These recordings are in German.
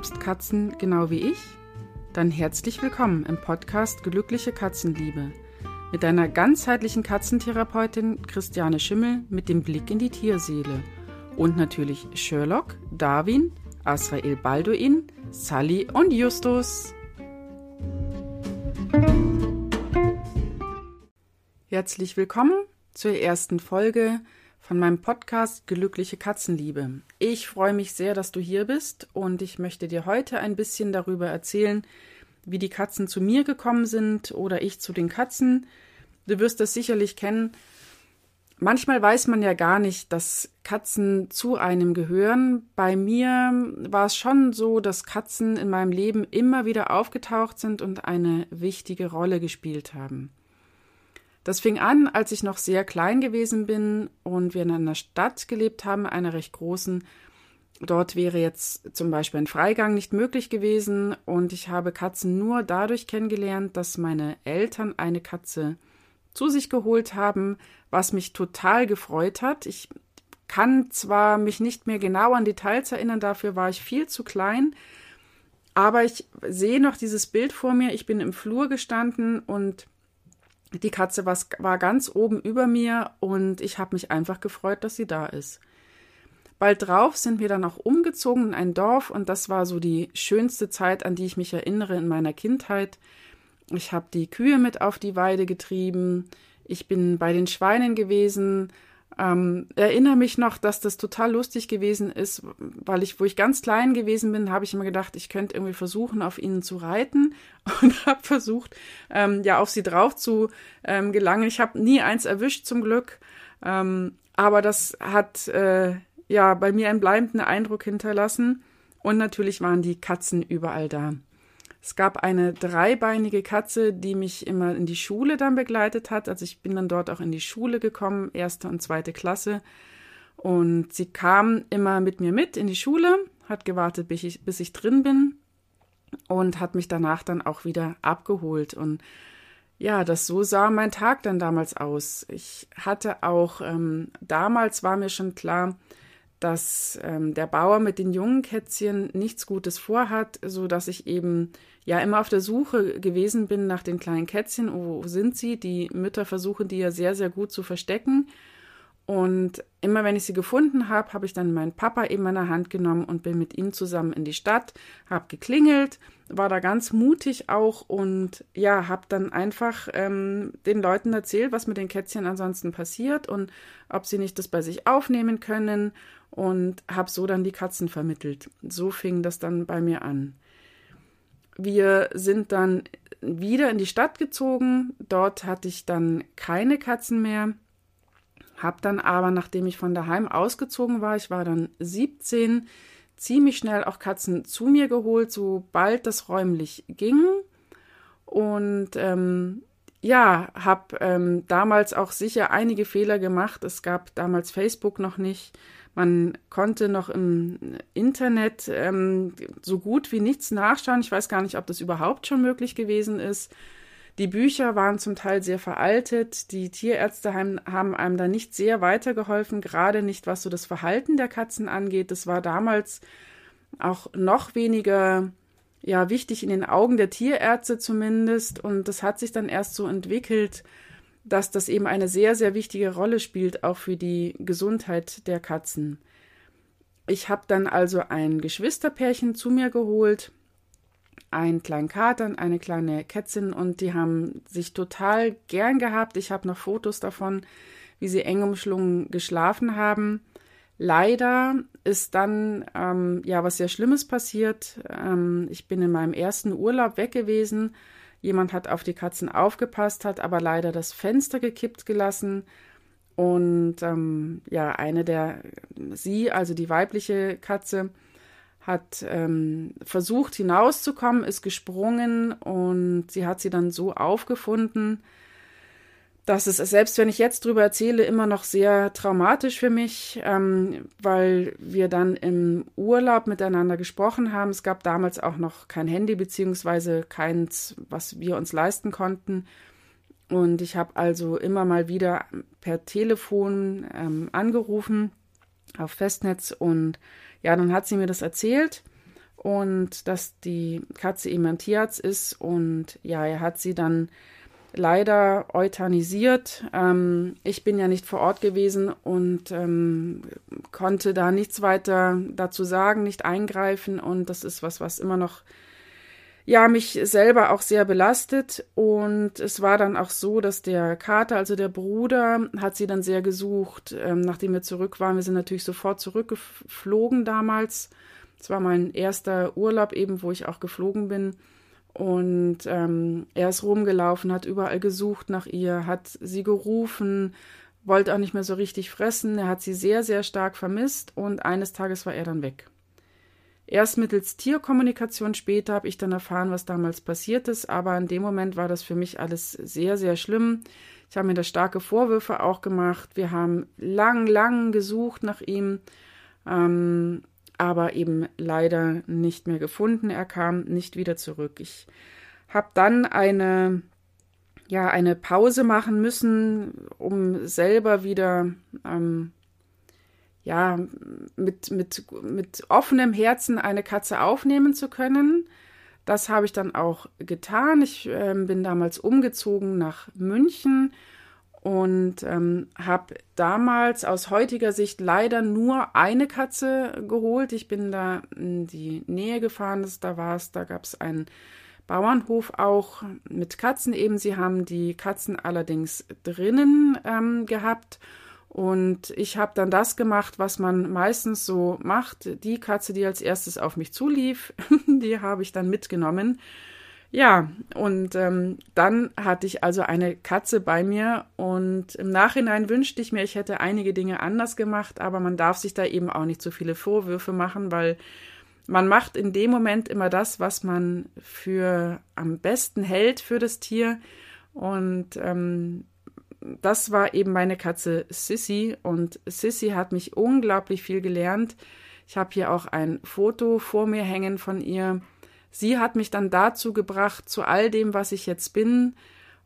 liebst Katzen genau wie ich? Dann herzlich willkommen im Podcast Glückliche Katzenliebe mit deiner ganzheitlichen Katzentherapeutin Christiane Schimmel mit dem Blick in die Tierseele und natürlich Sherlock, Darwin, Asrael Balduin, Sally und Justus. Herzlich willkommen zur ersten Folge von meinem Podcast Glückliche Katzenliebe. Ich freue mich sehr, dass du hier bist und ich möchte dir heute ein bisschen darüber erzählen, wie die Katzen zu mir gekommen sind oder ich zu den Katzen. Du wirst das sicherlich kennen. Manchmal weiß man ja gar nicht, dass Katzen zu einem gehören. Bei mir war es schon so, dass Katzen in meinem Leben immer wieder aufgetaucht sind und eine wichtige Rolle gespielt haben. Das fing an, als ich noch sehr klein gewesen bin und wir in einer Stadt gelebt haben, einer recht großen. Dort wäre jetzt zum Beispiel ein Freigang nicht möglich gewesen und ich habe Katzen nur dadurch kennengelernt, dass meine Eltern eine Katze zu sich geholt haben, was mich total gefreut hat. Ich kann zwar mich nicht mehr genau an Details erinnern, dafür war ich viel zu klein, aber ich sehe noch dieses Bild vor mir. Ich bin im Flur gestanden und die Katze war ganz oben über mir und ich habe mich einfach gefreut, dass sie da ist. Bald drauf sind wir dann auch umgezogen in ein Dorf und das war so die schönste Zeit, an die ich mich erinnere in meiner Kindheit. Ich habe die Kühe mit auf die Weide getrieben, ich bin bei den Schweinen gewesen, ähm, erinnere mich noch, dass das total lustig gewesen ist, weil ich, wo ich ganz klein gewesen bin, habe ich immer gedacht, ich könnte irgendwie versuchen, auf ihnen zu reiten und habe versucht, ähm, ja, auf sie drauf zu ähm, gelangen. Ich habe nie eins erwischt, zum Glück, ähm, aber das hat äh, ja bei mir einen bleibenden Eindruck hinterlassen und natürlich waren die Katzen überall da. Es gab eine dreibeinige Katze, die mich immer in die Schule dann begleitet hat. Also ich bin dann dort auch in die Schule gekommen, erste und zweite Klasse. Und sie kam immer mit mir mit in die Schule, hat gewartet, bis ich, bis ich drin bin und hat mich danach dann auch wieder abgeholt. Und ja, das so sah mein Tag dann damals aus. Ich hatte auch, ähm, damals war mir schon klar, dass ähm, der Bauer mit den jungen Kätzchen nichts Gutes vorhat, so dass ich eben ja immer auf der Suche gewesen bin nach den kleinen Kätzchen. Wo sind sie? Die Mütter versuchen die ja sehr, sehr gut zu verstecken. Und immer wenn ich sie gefunden habe, habe ich dann meinen Papa in der Hand genommen und bin mit ihm zusammen in die Stadt, habe geklingelt, war da ganz mutig auch und ja, habe dann einfach ähm, den Leuten erzählt, was mit den Kätzchen ansonsten passiert und ob sie nicht das bei sich aufnehmen können und habe so dann die Katzen vermittelt. So fing das dann bei mir an. Wir sind dann wieder in die Stadt gezogen. Dort hatte ich dann keine Katzen mehr hab dann aber, nachdem ich von daheim ausgezogen war, ich war dann 17, ziemlich schnell auch Katzen zu mir geholt, sobald das räumlich ging. Und ähm, ja, habe ähm, damals auch sicher einige Fehler gemacht. Es gab damals Facebook noch nicht. Man konnte noch im Internet ähm, so gut wie nichts nachschauen. Ich weiß gar nicht, ob das überhaupt schon möglich gewesen ist. Die Bücher waren zum Teil sehr veraltet. Die Tierärzte haben, einem da nicht sehr weitergeholfen, gerade nicht was so das Verhalten der Katzen angeht. Das war damals auch noch weniger ja wichtig in den Augen der Tierärzte zumindest. Und das hat sich dann erst so entwickelt, dass das eben eine sehr, sehr wichtige Rolle spielt, auch für die Gesundheit der Katzen. Ich habe dann also ein Geschwisterpärchen zu mir geholt, einen kleinen Kater und eine kleine Kätzin und die haben sich total gern gehabt. Ich habe noch Fotos davon, wie sie eng umschlungen geschlafen haben. Leider ist dann ähm, ja was sehr Schlimmes passiert. Ähm, ich bin in meinem ersten Urlaub weg gewesen. Jemand hat auf die Katzen aufgepasst, hat aber leider das Fenster gekippt gelassen. Und ähm, ja, eine der, sie, also die weibliche Katze, hat ähm, versucht hinauszukommen, ist gesprungen und sie hat sie dann so aufgefunden, dass es, selbst wenn ich jetzt drüber erzähle, immer noch sehr traumatisch für mich, ähm, weil wir dann im Urlaub miteinander gesprochen haben. Es gab damals auch noch kein Handy beziehungsweise keins, was wir uns leisten konnten. Und ich habe also immer mal wieder per Telefon ähm, angerufen auf Festnetz und ja, dann hat sie mir das erzählt und dass die Katze eben ein Tierarzt ist und ja, er hat sie dann leider euthanisiert. Ähm, ich bin ja nicht vor Ort gewesen und ähm, konnte da nichts weiter dazu sagen, nicht eingreifen und das ist was, was immer noch ja, mich selber auch sehr belastet. Und es war dann auch so, dass der Kater, also der Bruder, hat sie dann sehr gesucht, ähm, nachdem wir zurück waren. Wir sind natürlich sofort zurückgeflogen damals. Es war mein erster Urlaub eben, wo ich auch geflogen bin. Und ähm, er ist rumgelaufen, hat überall gesucht nach ihr, hat sie gerufen, wollte auch nicht mehr so richtig fressen. Er hat sie sehr, sehr stark vermisst und eines Tages war er dann weg. Erst mittels Tierkommunikation später habe ich dann erfahren, was damals passiert ist, aber in dem Moment war das für mich alles sehr, sehr schlimm. Ich habe mir da starke Vorwürfe auch gemacht. Wir haben lang, lang gesucht nach ihm, ähm, aber eben leider nicht mehr gefunden. Er kam nicht wieder zurück. Ich habe dann eine ja eine Pause machen müssen, um selber wieder ähm, ja, mit, mit, mit offenem Herzen eine Katze aufnehmen zu können. Das habe ich dann auch getan. Ich äh, bin damals umgezogen nach München und ähm, habe damals aus heutiger Sicht leider nur eine Katze geholt. Ich bin da in die Nähe gefahren, das, da war es, da gab es einen Bauernhof auch mit Katzen eben. Sie haben die Katzen allerdings drinnen ähm, gehabt und ich habe dann das gemacht, was man meistens so macht. Die Katze, die als erstes auf mich zulief, die habe ich dann mitgenommen. Ja, und ähm, dann hatte ich also eine Katze bei mir und im Nachhinein wünschte ich mir, ich hätte einige Dinge anders gemacht, aber man darf sich da eben auch nicht so viele Vorwürfe machen, weil man macht in dem Moment immer das, was man für am besten hält für das Tier. Und ähm, das war eben meine Katze Sissy und Sissy hat mich unglaublich viel gelernt. Ich habe hier auch ein Foto vor mir hängen von ihr. Sie hat mich dann dazu gebracht, zu all dem, was ich jetzt bin.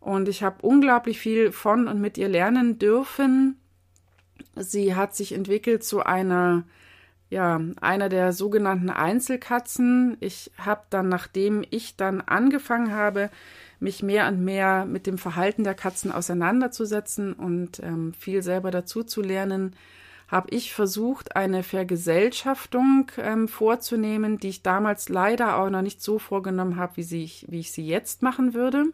Und ich habe unglaublich viel von und mit ihr lernen dürfen. Sie hat sich entwickelt zu einer, ja, einer der sogenannten Einzelkatzen. Ich habe dann, nachdem ich dann angefangen habe, mich mehr und mehr mit dem Verhalten der Katzen auseinanderzusetzen und ähm, viel selber dazu zu lernen, habe ich versucht, eine Vergesellschaftung ähm, vorzunehmen, die ich damals leider auch noch nicht so vorgenommen habe, wie, wie ich sie jetzt machen würde.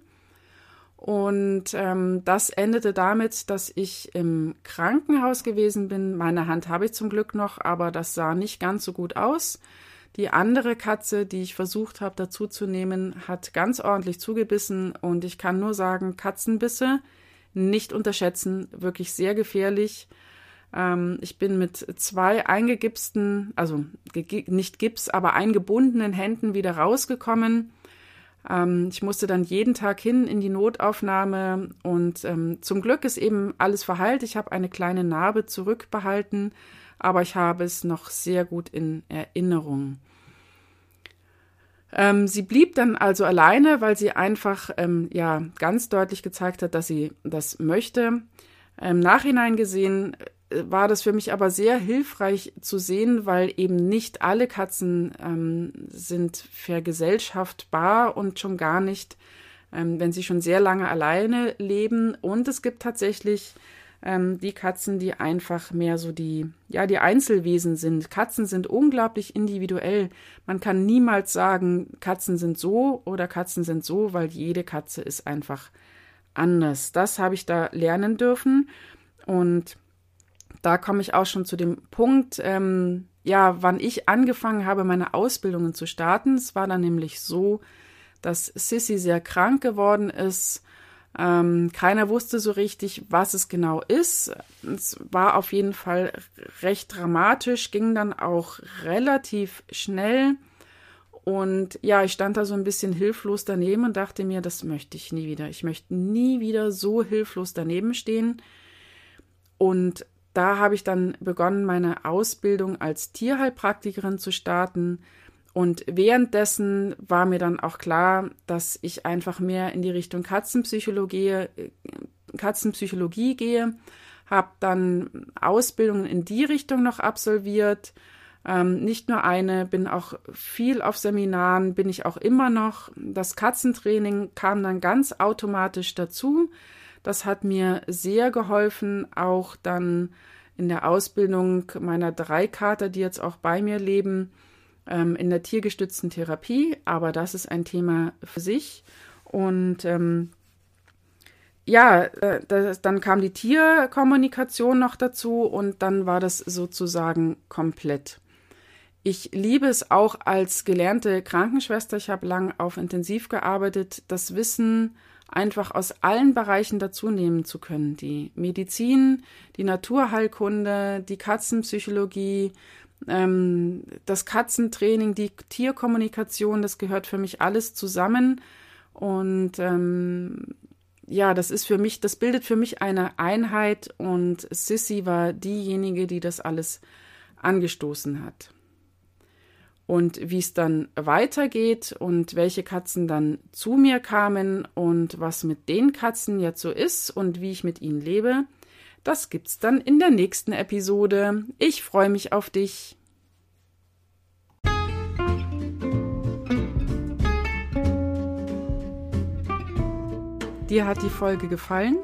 Und ähm, das endete damit, dass ich im Krankenhaus gewesen bin. Meine Hand habe ich zum Glück noch, aber das sah nicht ganz so gut aus. Die andere Katze, die ich versucht habe dazu zu nehmen, hat ganz ordentlich zugebissen und ich kann nur sagen, Katzenbisse nicht unterschätzen, wirklich sehr gefährlich. Ähm, ich bin mit zwei eingegipsten, also nicht Gips, aber eingebundenen Händen wieder rausgekommen. Ähm, ich musste dann jeden Tag hin in die Notaufnahme und ähm, zum Glück ist eben alles verheilt. Ich habe eine kleine Narbe zurückbehalten aber ich habe es noch sehr gut in Erinnerung. Ähm, sie blieb dann also alleine, weil sie einfach ähm, ja ganz deutlich gezeigt hat, dass sie das möchte. Im Nachhinein gesehen äh, war das für mich aber sehr hilfreich zu sehen, weil eben nicht alle Katzen ähm, sind vergesellschaftbar und schon gar nicht, ähm, wenn sie schon sehr lange alleine leben. Und es gibt tatsächlich ähm, die Katzen, die einfach mehr so die, ja, die Einzelwesen sind. Katzen sind unglaublich individuell. Man kann niemals sagen, Katzen sind so oder Katzen sind so, weil jede Katze ist einfach anders. Das habe ich da lernen dürfen. Und da komme ich auch schon zu dem Punkt, ähm, ja, wann ich angefangen habe, meine Ausbildungen zu starten. Es war dann nämlich so, dass Sissy sehr krank geworden ist ähm, keiner wusste so richtig, was es genau ist. Es war auf jeden Fall recht dramatisch, ging dann auch relativ schnell. Und ja, ich stand da so ein bisschen hilflos daneben und dachte mir, das möchte ich nie wieder. Ich möchte nie wieder so hilflos daneben stehen. Und da habe ich dann begonnen, meine Ausbildung als Tierheilpraktikerin zu starten und währenddessen war mir dann auch klar, dass ich einfach mehr in die Richtung Katzenpsychologie, äh, Katzenpsychologie gehe, habe dann Ausbildungen in die Richtung noch absolviert, Ähm, nicht nur eine, bin auch viel auf Seminaren, bin ich auch immer noch. Das Katzentraining kam dann ganz automatisch dazu. Das hat mir sehr geholfen, auch dann in der Ausbildung meiner drei Kater, die jetzt auch bei mir leben, ähm, in der tiergestützten Therapie. Aber das ist ein Thema für sich. Und ähm, ja, äh, das, dann kam die Tierkommunikation noch dazu und dann war das sozusagen komplett. Ich liebe es auch als gelernte Krankenschwester. Ich habe lang auf Intensiv gearbeitet, das Wissen einfach aus allen Bereichen dazu nehmen zu können. Die Medizin, die Naturheilkunde, die Katzenpsychologie, ähm, das Katzentraining, die Tierkommunikation, das gehört für mich alles zusammen. Und ähm, ja, das ist für mich, das bildet für mich eine Einheit und Sissy war diejenige, die das alles angestoßen hat und wie es dann weitergeht und welche Katzen dann zu mir kamen und was mit den Katzen jetzt so ist und wie ich mit ihnen lebe, das gibt's dann in der nächsten Episode. Ich freue mich auf dich. Dir hat die Folge gefallen?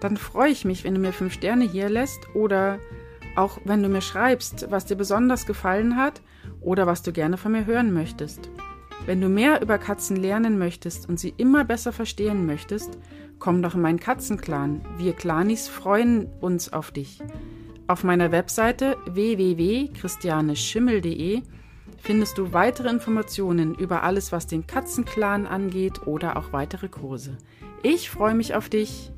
Dann freue ich mich, wenn du mir fünf Sterne hier lässt oder auch wenn du mir schreibst, was dir besonders gefallen hat oder was du gerne von mir hören möchtest. Wenn du mehr über Katzen lernen möchtest und sie immer besser verstehen möchtest, komm doch in meinen Katzenclan. Wir Clanis freuen uns auf dich. Auf meiner Webseite www.christianeschimmel.de findest du weitere Informationen über alles, was den Katzenclan angeht oder auch weitere Kurse. Ich freue mich auf dich.